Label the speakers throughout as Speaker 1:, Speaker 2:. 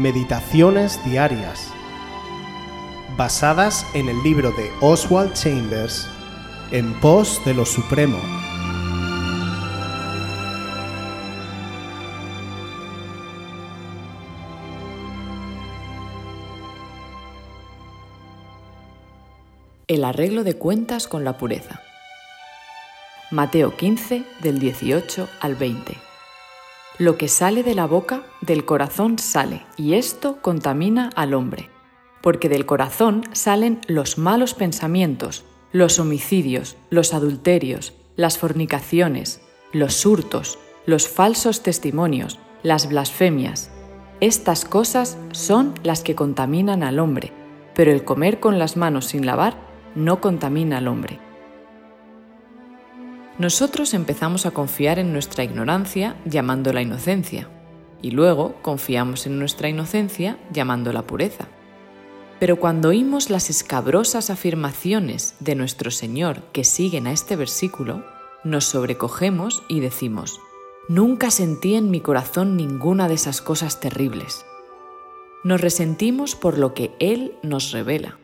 Speaker 1: Meditaciones Diarias, basadas en el libro de Oswald Chambers, En pos de lo Supremo.
Speaker 2: El arreglo de cuentas con la pureza. Mateo 15 del 18 al 20. Lo que sale de la boca, del corazón sale, y esto contamina al hombre. Porque del corazón salen los malos pensamientos, los homicidios, los adulterios, las fornicaciones, los hurtos, los falsos testimonios, las blasfemias. Estas cosas son las que contaminan al hombre, pero el comer con las manos sin lavar no contamina al hombre. Nosotros empezamos a confiar en nuestra ignorancia llamándola inocencia, y luego confiamos en nuestra inocencia llamándola pureza. Pero cuando oímos las escabrosas afirmaciones de nuestro Señor que siguen a este versículo, nos sobrecogemos y decimos, Nunca sentí en mi corazón ninguna de esas cosas terribles. Nos resentimos por lo que Él nos revela.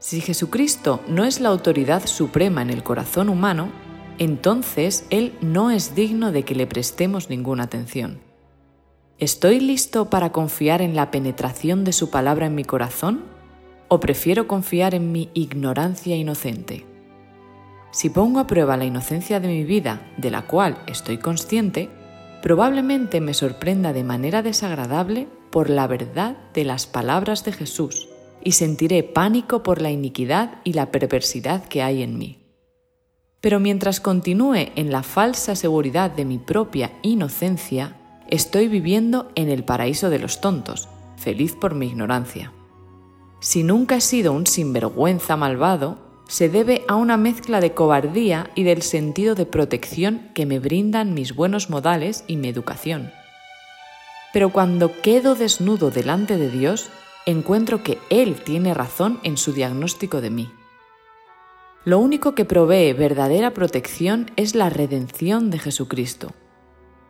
Speaker 2: Si Jesucristo no es la autoridad suprema en el corazón humano, entonces Él no es digno de que le prestemos ninguna atención. ¿Estoy listo para confiar en la penetración de su palabra en mi corazón? ¿O prefiero confiar en mi ignorancia inocente? Si pongo a prueba la inocencia de mi vida, de la cual estoy consciente, probablemente me sorprenda de manera desagradable por la verdad de las palabras de Jesús y sentiré pánico por la iniquidad y la perversidad que hay en mí. Pero mientras continúe en la falsa seguridad de mi propia inocencia, estoy viviendo en el paraíso de los tontos, feliz por mi ignorancia. Si nunca he sido un sinvergüenza malvado, se debe a una mezcla de cobardía y del sentido de protección que me brindan mis buenos modales y mi educación. Pero cuando quedo desnudo delante de Dios, encuentro que Él tiene razón en su diagnóstico de mí. Lo único que provee verdadera protección es la redención de Jesucristo.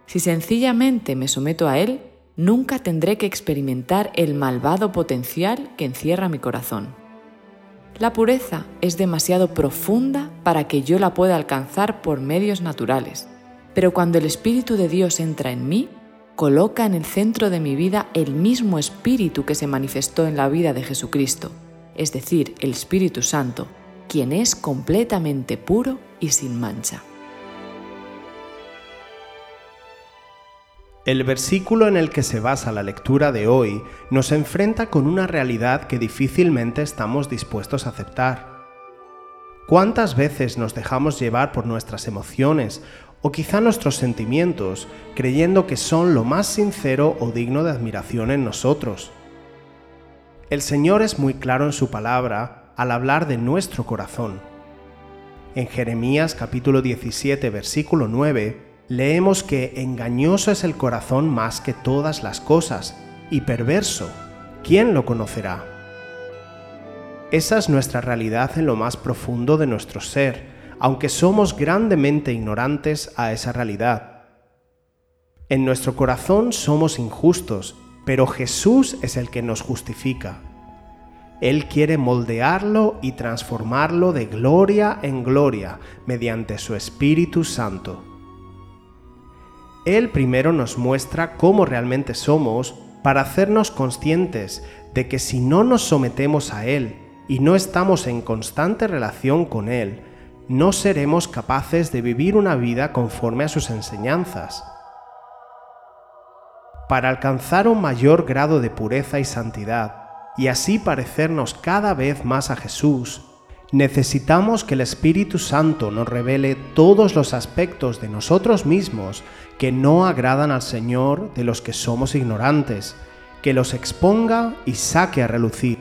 Speaker 2: Si sencillamente me someto a Él, nunca tendré que experimentar el malvado potencial que encierra mi corazón. La pureza es demasiado profunda para que yo la pueda alcanzar por medios naturales, pero cuando el Espíritu de Dios entra en mí, coloca en el centro de mi vida el mismo Espíritu que se manifestó en la vida de Jesucristo, es decir, el Espíritu Santo, quien es completamente puro y sin mancha.
Speaker 1: El versículo en el que se basa la lectura de hoy nos enfrenta con una realidad que difícilmente estamos dispuestos a aceptar. ¿Cuántas veces nos dejamos llevar por nuestras emociones o quizá nuestros sentimientos, creyendo que son lo más sincero o digno de admiración en nosotros. El Señor es muy claro en su palabra al hablar de nuestro corazón. En Jeremías capítulo 17 versículo 9 leemos que engañoso es el corazón más que todas las cosas y perverso. ¿Quién lo conocerá? Esa es nuestra realidad en lo más profundo de nuestro ser aunque somos grandemente ignorantes a esa realidad. En nuestro corazón somos injustos, pero Jesús es el que nos justifica. Él quiere moldearlo y transformarlo de gloria en gloria mediante su Espíritu Santo. Él primero nos muestra cómo realmente somos para hacernos conscientes de que si no nos sometemos a Él y no estamos en constante relación con Él, no seremos capaces de vivir una vida conforme a sus enseñanzas. Para alcanzar un mayor grado de pureza y santidad, y así parecernos cada vez más a Jesús, necesitamos que el Espíritu Santo nos revele todos los aspectos de nosotros mismos que no agradan al Señor de los que somos ignorantes, que los exponga y saque a relucir.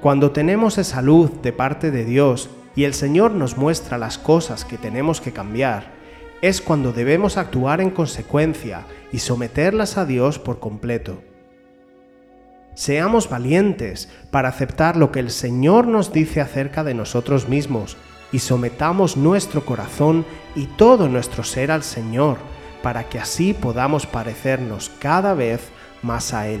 Speaker 1: Cuando tenemos esa luz de parte de Dios y el Señor nos muestra las cosas que tenemos que cambiar, es cuando debemos actuar en consecuencia y someterlas a Dios por completo. Seamos valientes para aceptar lo que el Señor nos dice acerca de nosotros mismos y sometamos nuestro corazón y todo nuestro ser al Señor para que así podamos parecernos cada vez más a Él.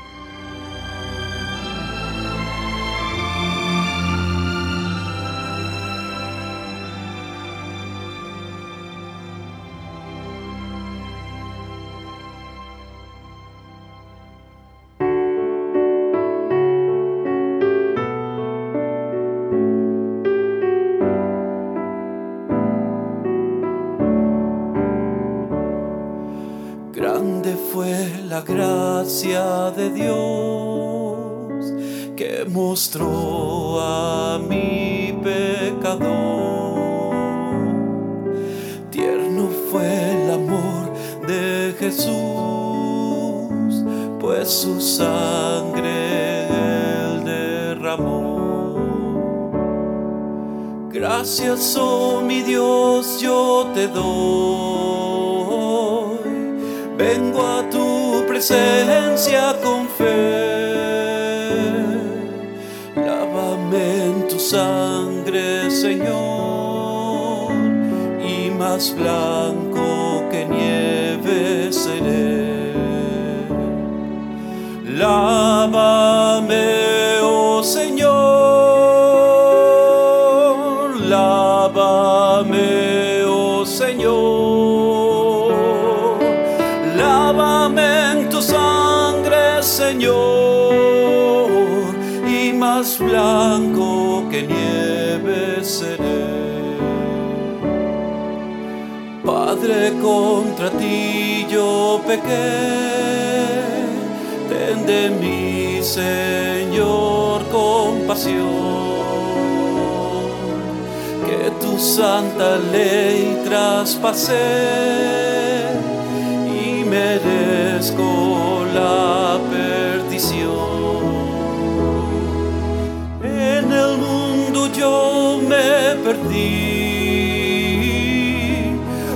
Speaker 3: gracia de Dios que mostró a mi pecador. Tierno fue el amor de Jesús, pues su sangre él derramó. Gracias, oh mi Dios, yo te doy. Presencia con fe. Lávame en tu sangre, Señor, y más blanco que nieve seré. Blanco que nieve seré. Padre, contra ti yo pequé, ten de mí, Señor, compasión, que tu santa ley traspasé y merezco la en yo me perdí,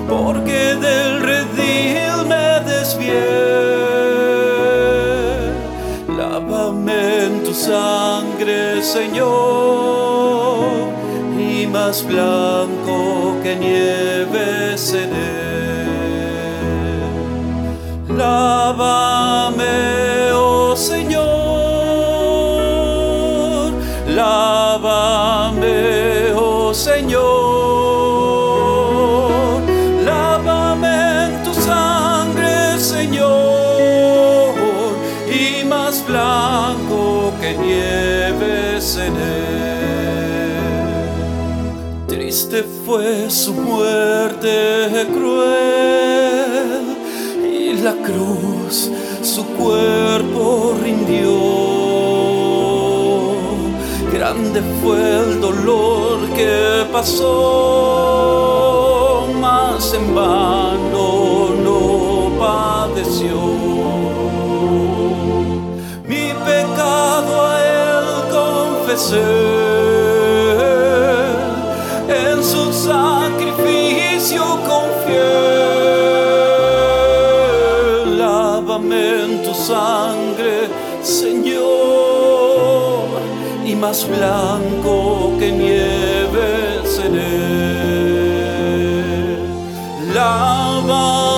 Speaker 3: porque del redil me desvié. Lávame en tu sangre, Señor, y más blanco que nieve Señor, lávame en tu sangre, Señor, y más blanco que nieve seré. Triste fue su muerte cruel y la cruz su cuerpo rindió grande fue el dolor que pasó, mas en vano no padeció. Mi pecado a él confesé, en su sacrificio confié. Lávame en tu sangre, Señor más blanco que nieve seré. Lava